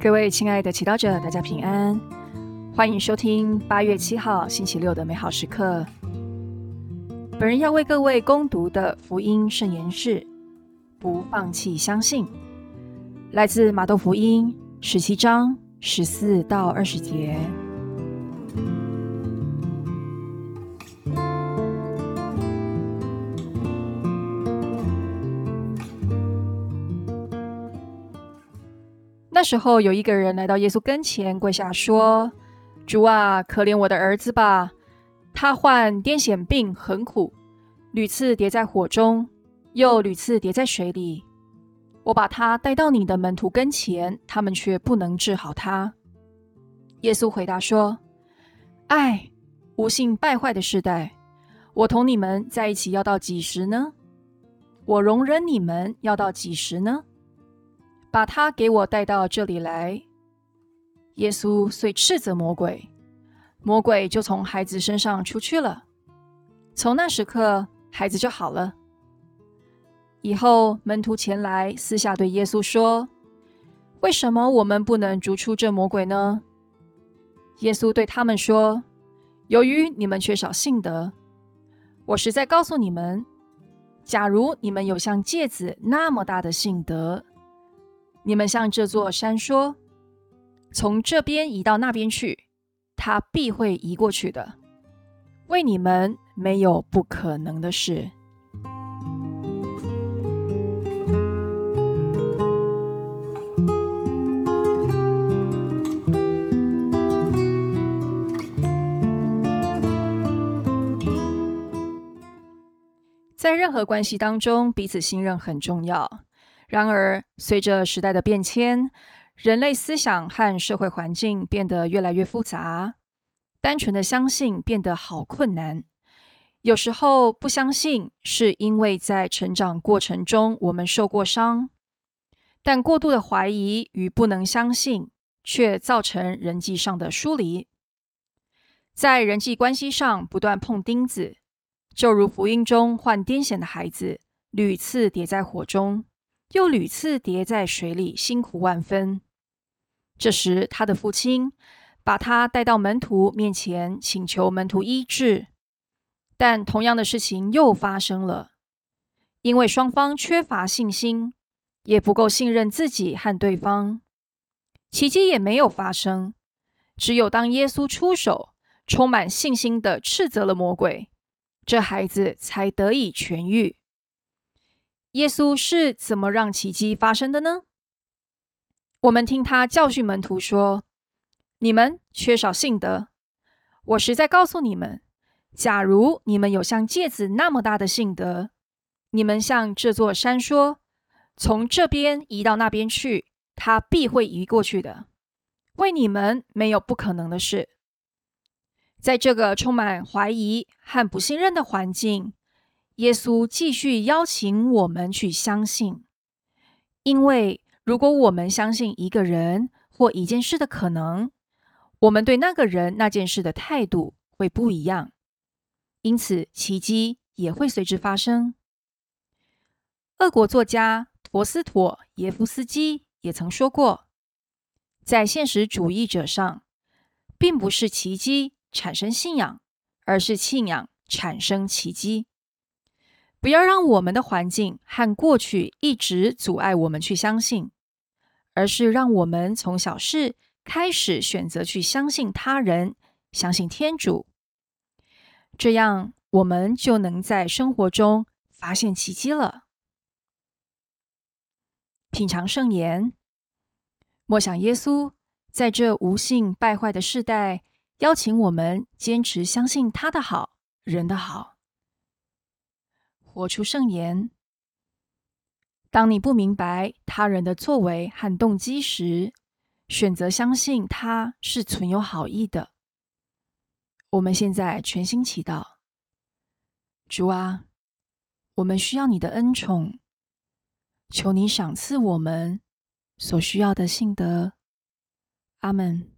各位亲爱的祈祷者，大家平安，欢迎收听八月七号星期六的美好时刻。本人要为各位攻读的福音圣言是：不放弃相信，来自马窦福音十七章十四到二十节。那时候有一个人来到耶稣跟前，跪下说：“主啊，可怜我的儿子吧，他患癫痫病，很苦，屡次跌在火中，又屡次跌在水里。我把他带到你的门徒跟前，他们却不能治好他。”耶稣回答说：“唉，无信败坏的时代，我同你们在一起要到几时呢？我容忍你们要到几时呢？”把他给我带到这里来。耶稣遂斥责魔鬼，魔鬼就从孩子身上出去了。从那时刻，孩子就好了。以后门徒前来，私下对耶稣说：“为什么我们不能逐出这魔鬼呢？”耶稣对他们说：“由于你们缺少信德。我实在告诉你们，假如你们有像芥子那么大的信德，你们向这座山说：“从这边移到那边去，它必会移过去的。为你们没有不可能的事。”在任何关系当中，彼此信任很重要。然而，随着时代的变迁，人类思想和社会环境变得越来越复杂，单纯的相信变得好困难。有时候不相信，是因为在成长过程中我们受过伤；但过度的怀疑与不能相信，却造成人际上的疏离。在人际关系上不断碰钉子，就如福音中患癫痫的孩子屡次跌在火中。又屡次跌在水里，辛苦万分。这时，他的父亲把他带到门徒面前，请求门徒医治。但同样的事情又发生了，因为双方缺乏信心，也不够信任自己和对方，奇迹也没有发生。只有当耶稣出手，充满信心的斥责了魔鬼，这孩子才得以痊愈。耶稣是怎么让奇迹发生的呢？我们听他教训门徒说：“你们缺少信德。我实在告诉你们，假如你们有像芥子那么大的信德，你们向这座山说：‘从这边移到那边去’，它必会移过去的。为你们没有不可能的事。”在这个充满怀疑和不信任的环境。耶稣继续邀请我们去相信，因为如果我们相信一个人或一件事的可能，我们对那个人、那件事的态度会不一样，因此奇迹也会随之发生。俄国作家陀思妥耶夫斯基也曾说过，在现实主义者上，并不是奇迹产生信仰，而是信仰产生奇迹。不要让我们的环境和过去一直阻碍我们去相信，而是让我们从小事开始选择去相信他人，相信天主。这样，我们就能在生活中发现奇迹了。品尝圣言，默想耶稣在这无信败坏的时代，邀请我们坚持相信他的好，人的好。活出圣言。当你不明白他人的作为和动机时，选择相信他是存有好意的。我们现在全心祈祷，主啊，我们需要你的恩宠，求你赏赐我们所需要的信德。阿门。